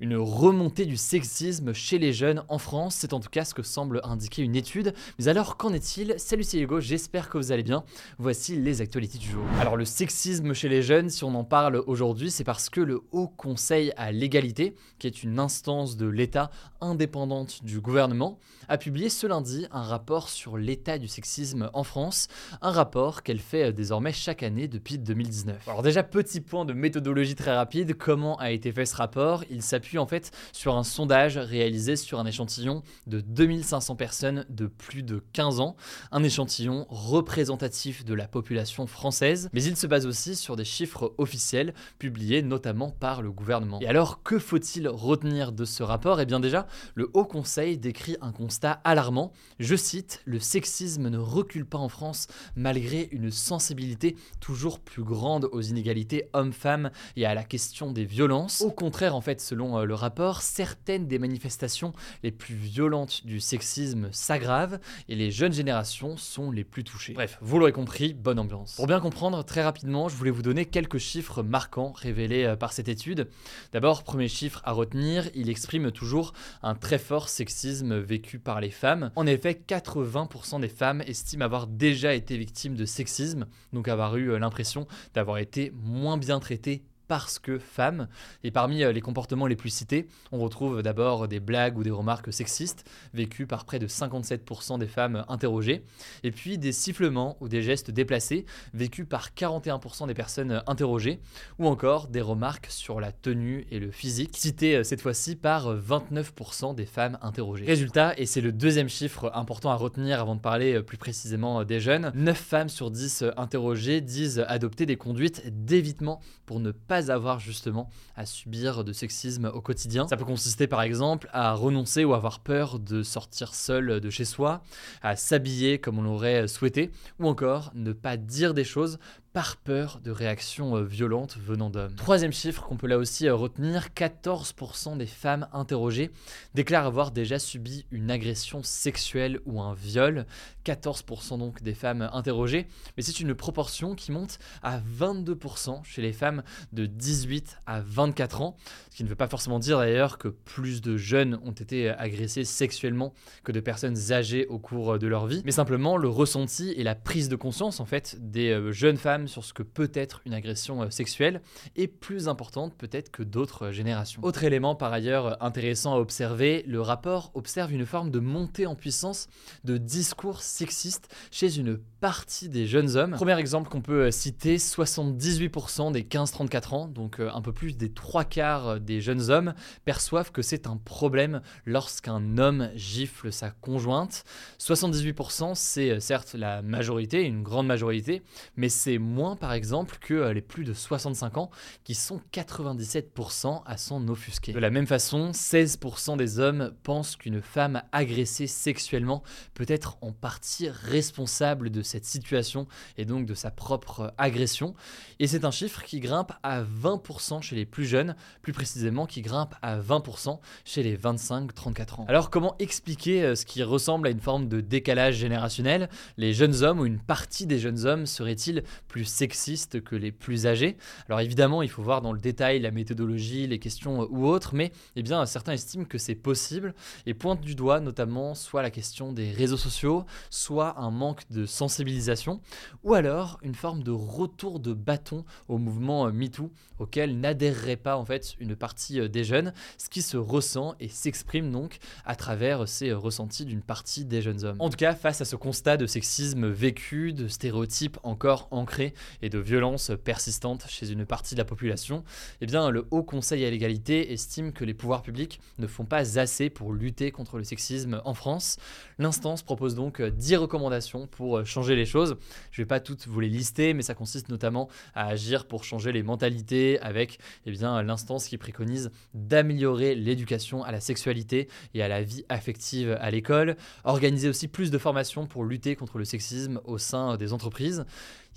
Une remontée du sexisme chez les jeunes en France, c'est en tout cas ce que semble indiquer une étude. Mais alors qu'en est-il? Salut c'est Hugo, j'espère que vous allez bien. Voici les actualités du jour. Alors le sexisme chez les jeunes, si on en parle aujourd'hui, c'est parce que le Haut Conseil à l'égalité, qui est une instance de l'État indépendante du gouvernement, a publié ce lundi un rapport sur l'état du sexisme en France, un rapport qu'elle fait désormais chaque année depuis 2019. Alors déjà petit point de méthodologie très rapide, comment a été fait ce rapport? Il s'appuie en fait sur un sondage réalisé sur un échantillon de 2500 personnes de plus de 15 ans, un échantillon représentatif de la population française, mais il se base aussi sur des chiffres officiels publiés notamment par le gouvernement. Et alors que faut-il retenir de ce rapport? Eh bien déjà, le Haut Conseil décrit un constat alarmant. Je cite, le sexisme ne recule pas en France malgré une sensibilité toujours plus grande aux inégalités hommes-femmes et à la question des violences. Au contraire, en fait, selon euh, le rapport, certaines des manifestations les plus violentes du sexisme s'aggravent et les jeunes générations sont les plus touchées. Bref, vous l'aurez compris, bonne ambiance. Pour bien comprendre, très rapidement, je voulais vous donner quelques chiffres marquants révélés euh, par cette étude. D'abord, premier chiffre à retenir, il exprime toujours un très fort sexisme vécu par les femmes. En effet, 80% des femmes estiment avoir déjà été victimes de sexisme, donc avoir eu euh, l'impression d'avoir été moins bien traitées parce que femme. Et parmi euh, les comportements les plus cités, on retrouve d'abord des blagues ou des remarques sexistes vécues par près de 57% des femmes interrogées, et puis des sifflements ou des gestes déplacés vécus par 41% des personnes interrogées, ou encore des remarques sur la tenue et le physique, citées euh, cette fois-ci par 29% des femmes interrogées. Résultat, et c'est le deuxième chiffre important à retenir avant de parler euh, plus précisément des jeunes, 9 femmes sur 10 interrogées disent adopter des conduites d'évitement pour ne pas avoir justement à subir de sexisme au quotidien. Ça peut consister par exemple à renoncer ou avoir peur de sortir seul de chez soi, à s'habiller comme on l'aurait souhaité, ou encore ne pas dire des choses par peur de réactions euh, violentes venant d'hommes. Troisième chiffre qu'on peut là aussi euh, retenir, 14% des femmes interrogées déclarent avoir déjà subi une agression sexuelle ou un viol. 14% donc des femmes interrogées, mais c'est une proportion qui monte à 22% chez les femmes de 18 à 24 ans, ce qui ne veut pas forcément dire d'ailleurs que plus de jeunes ont été agressés sexuellement que de personnes âgées au cours de leur vie, mais simplement le ressenti et la prise de conscience en fait des euh, jeunes femmes sur ce que peut être une agression euh, sexuelle est plus importante peut-être que d'autres euh, générations. Autre élément par ailleurs euh, intéressant à observer, le rapport observe une forme de montée en puissance de discours sexistes chez une partie des jeunes hommes. Premier exemple qu'on peut citer, 78% des 15-34 ans, donc un peu plus des trois quarts des jeunes hommes, perçoivent que c'est un problème lorsqu'un homme gifle sa conjointe. 78% c'est certes la majorité, une grande majorité, mais c'est moins par exemple que euh, les plus de 65 ans qui sont 97% à s'en offusquer. De la même façon, 16% des hommes pensent qu'une femme agressée sexuellement peut être en partie responsable de cette situation et donc de sa propre agression. Et c'est un chiffre qui grimpe à 20% chez les plus jeunes, plus précisément qui grimpe à 20% chez les 25-34 ans. Alors comment expliquer euh, ce qui ressemble à une forme de décalage générationnel? Les jeunes hommes ou une partie des jeunes hommes seraient-ils plus sexistes que les plus âgés. Alors évidemment, il faut voir dans le détail la méthodologie, les questions euh, ou autres, mais eh bien, certains estiment que c'est possible et pointent du doigt notamment soit la question des réseaux sociaux, soit un manque de sensibilisation, ou alors une forme de retour de bâton au mouvement euh, MeToo auquel n'adhérerait pas en fait une partie euh, des jeunes, ce qui se ressent et s'exprime donc à travers ces ressentis d'une partie des jeunes hommes. En tout cas, face à ce constat de sexisme vécu, de stéréotypes encore ancrés, et de violences persistantes chez une partie de la population, eh le Haut Conseil à l'égalité estime que les pouvoirs publics ne font pas assez pour lutter contre le sexisme en France. L'instance propose donc 10 recommandations pour changer les choses. Je ne vais pas toutes vous les lister, mais ça consiste notamment à agir pour changer les mentalités avec eh l'instance qui préconise d'améliorer l'éducation à la sexualité et à la vie affective à l'école, organiser aussi plus de formations pour lutter contre le sexisme au sein des entreprises.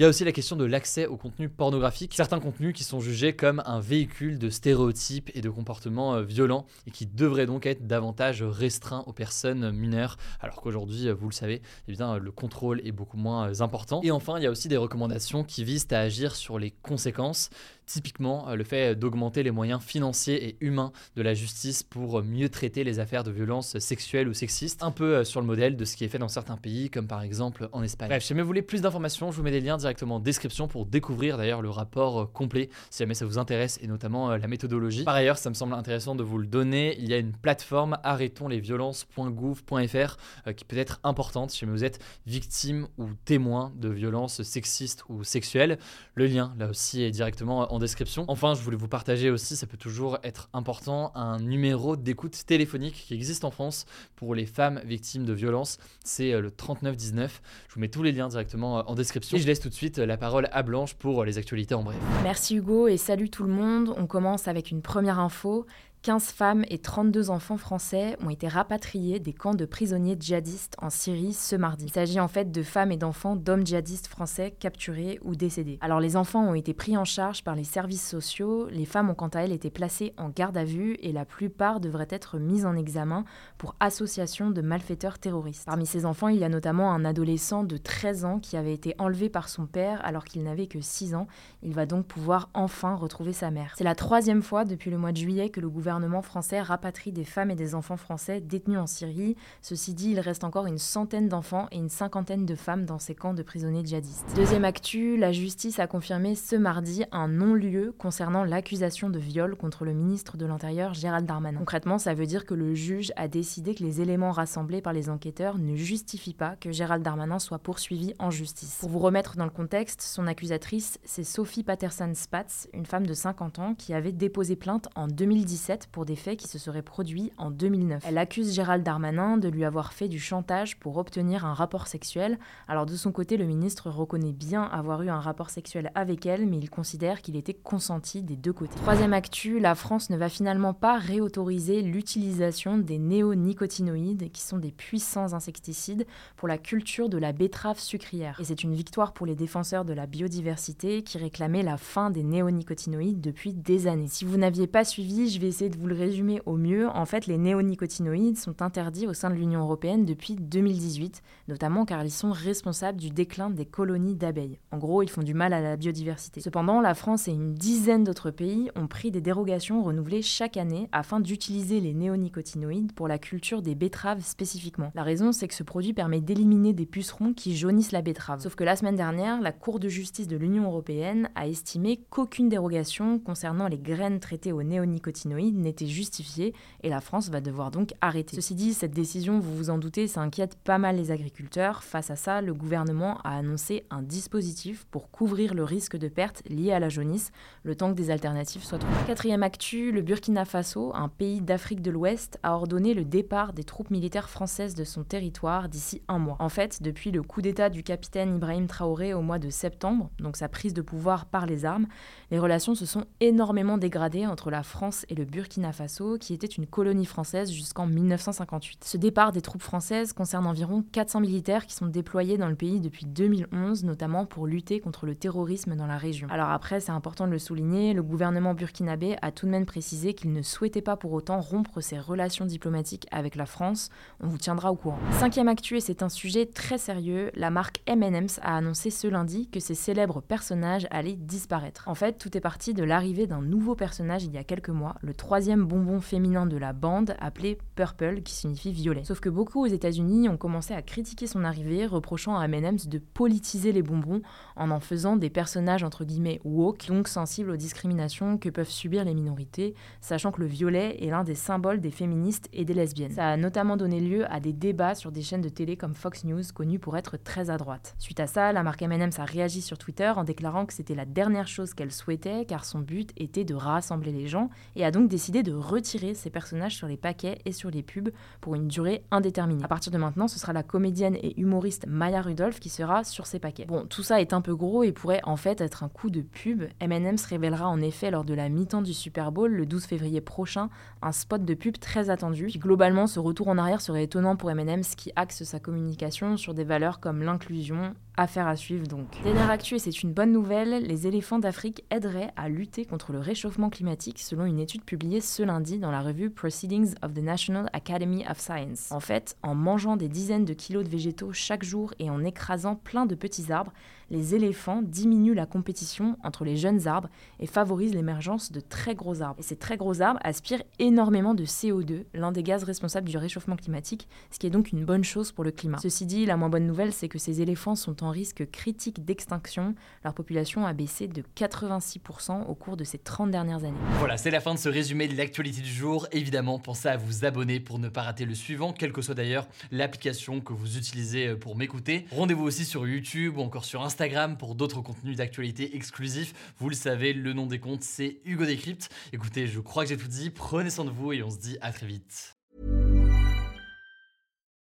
Il y a aussi la question de l'accès au contenu pornographique. Certains contenus qui sont jugés comme un véhicule de stéréotypes et de comportements euh, violents et qui devraient donc être davantage restreints aux personnes mineures, alors qu'aujourd'hui, euh, vous le savez, eh le contrôle est beaucoup moins euh, important. Et enfin, il y a aussi des recommandations qui visent à agir sur les conséquences. Typiquement, le fait d'augmenter les moyens financiers et humains de la justice pour mieux traiter les affaires de violences sexuelles ou sexistes, un peu sur le modèle de ce qui est fait dans certains pays, comme par exemple en Espagne. Bref, si jamais vous voulez plus d'informations, je vous mets des liens directement en description pour découvrir d'ailleurs le rapport euh, complet si jamais ça vous intéresse et notamment euh, la méthodologie. Par ailleurs, ça me semble intéressant de vous le donner. Il y a une plateforme arrêtonslesviolences.gouv.fr euh, qui peut être importante si jamais vous êtes victime ou témoin de violences sexistes ou sexuelles. Le lien là aussi est directement en Enfin, je voulais vous partager aussi, ça peut toujours être important, un numéro d'écoute téléphonique qui existe en France pour les femmes victimes de violences. C'est le 3919. Je vous mets tous les liens directement en description. Et je laisse tout de suite la parole à Blanche pour les actualités en bref. Merci Hugo et salut tout le monde. On commence avec une première info. 15 femmes et 32 enfants français ont été rapatriés des camps de prisonniers djihadistes en Syrie ce mardi. Il s'agit en fait de femmes et d'enfants d'hommes djihadistes français capturés ou décédés. Alors les enfants ont été pris en charge par les services sociaux, les femmes ont quant à elles été placées en garde à vue et la plupart devraient être mises en examen pour association de malfaiteurs terroristes. Parmi ces enfants, il y a notamment un adolescent de 13 ans qui avait été enlevé par son père alors qu'il n'avait que 6 ans. Il va donc pouvoir enfin retrouver sa mère. C'est la troisième fois depuis le mois de juillet que le gouvernement gouvernement français rapatrie des femmes et des enfants français détenus en Syrie. Ceci dit, il reste encore une centaine d'enfants et une cinquantaine de femmes dans ces camps de prisonniers djihadistes. Deuxième actu, la justice a confirmé ce mardi un non-lieu concernant l'accusation de viol contre le ministre de l'Intérieur Gérald Darmanin. Concrètement, ça veut dire que le juge a décidé que les éléments rassemblés par les enquêteurs ne justifient pas que Gérald Darmanin soit poursuivi en justice. Pour vous remettre dans le contexte, son accusatrice, c'est Sophie Patterson-Spatz, une femme de 50 ans qui avait déposé plainte en 2017 pour des faits qui se seraient produits en 2009. Elle accuse Gérald Darmanin de lui avoir fait du chantage pour obtenir un rapport sexuel. Alors de son côté, le ministre reconnaît bien avoir eu un rapport sexuel avec elle, mais il considère qu'il était consenti des deux côtés. Troisième actu, la France ne va finalement pas réautoriser l'utilisation des néonicotinoïdes, qui sont des puissants insecticides, pour la culture de la betterave sucrière. Et c'est une victoire pour les défenseurs de la biodiversité qui réclamaient la fin des néonicotinoïdes depuis des années. Si vous n'aviez pas suivi, je vais essayer de vous le résumer au mieux, en fait, les néonicotinoïdes sont interdits au sein de l'Union européenne depuis 2018, notamment car ils sont responsables du déclin des colonies d'abeilles. En gros, ils font du mal à la biodiversité. Cependant, la France et une dizaine d'autres pays ont pris des dérogations renouvelées chaque année afin d'utiliser les néonicotinoïdes pour la culture des betteraves spécifiquement. La raison, c'est que ce produit permet d'éliminer des pucerons qui jaunissent la betterave. Sauf que la semaine dernière, la Cour de justice de l'Union européenne a estimé qu'aucune dérogation concernant les graines traitées aux néonicotinoïdes n'était justifié et la France va devoir donc arrêter. Ceci dit, cette décision, vous vous en doutez, ça inquiète pas mal les agriculteurs. Face à ça, le gouvernement a annoncé un dispositif pour couvrir le risque de perte lié à la jaunisse, le temps que des alternatives soient trouvées. Quatrième actu, le Burkina Faso, un pays d'Afrique de l'Ouest, a ordonné le départ des troupes militaires françaises de son territoire d'ici un mois. En fait, depuis le coup d'État du capitaine Ibrahim Traoré au mois de septembre, donc sa prise de pouvoir par les armes, les relations se sont énormément dégradées entre la France et le Burkina Burkina Faso, qui était une colonie française jusqu'en 1958. Ce départ des troupes françaises concerne environ 400 militaires qui sont déployés dans le pays depuis 2011, notamment pour lutter contre le terrorisme dans la région. Alors après, c'est important de le souligner, le gouvernement burkinabé a tout de même précisé qu'il ne souhaitait pas pour autant rompre ses relations diplomatiques avec la France. On vous tiendra au courant. Cinquième actu, et c'est un sujet très sérieux, la marque M&M's a annoncé ce lundi que ses célèbres personnages allaient disparaître. En fait, tout est parti de l'arrivée d'un nouveau personnage il y a quelques mois, le 3 troisième bonbon féminin de la bande, appelé Purple, qui signifie violet. Sauf que beaucoup aux États-Unis ont commencé à critiquer son arrivée, reprochant à M&M's de politiser les bonbons en en faisant des personnages entre guillemets woke, donc sensibles aux discriminations que peuvent subir les minorités, sachant que le violet est l'un des symboles des féministes et des lesbiennes. Ça a notamment donné lieu à des débats sur des chaînes de télé comme Fox News, connues pour être très à droite. Suite à ça, la marque M&M's a réagi sur Twitter en déclarant que c'était la dernière chose qu'elle souhaitait, car son but était de rassembler les gens, et a donc décidé de retirer ses personnages sur les paquets et sur les pubs pour une durée indéterminée. À partir de maintenant, ce sera la comédienne et humoriste Maya Rudolph qui sera sur ces paquets. Bon, tout ça est un peu gros et pourrait en fait être un coup de pub. M&M's révélera en effet lors de la mi-temps du Super Bowl le 12 février prochain un spot de pub très attendu. Puis globalement, ce retour en arrière serait étonnant pour M&M's qui axe sa communication sur des valeurs comme l'inclusion, Affaire à suivre donc. Dernière actu, et c'est une bonne nouvelle, les éléphants d'Afrique aideraient à lutter contre le réchauffement climatique selon une étude publiée ce lundi dans la revue Proceedings of the National Academy of Science. En fait, en mangeant des dizaines de kilos de végétaux chaque jour et en écrasant plein de petits arbres, les éléphants diminuent la compétition entre les jeunes arbres et favorisent l'émergence de très gros arbres. Et ces très gros arbres aspirent énormément de CO2, l'un des gaz responsables du réchauffement climatique, ce qui est donc une bonne chose pour le climat. Ceci dit, la moins bonne nouvelle, c'est que ces éléphants sont en risque critique d'extinction. Leur population a baissé de 86% au cours de ces 30 dernières années. Voilà, c'est la fin de ce résumé de l'actualité du jour. Évidemment, pensez à vous abonner pour ne pas rater le suivant, quelle que soit d'ailleurs l'application que vous utilisez pour m'écouter. Rendez-vous aussi sur YouTube ou encore sur Instagram Instagram pour d'autres contenus d'actualité exclusifs. Vous le savez, le nom des comptes, c'est Hugo Décrypte. Écoutez, je crois que j'ai tout dit. Prenez soin de vous et on se dit à très vite.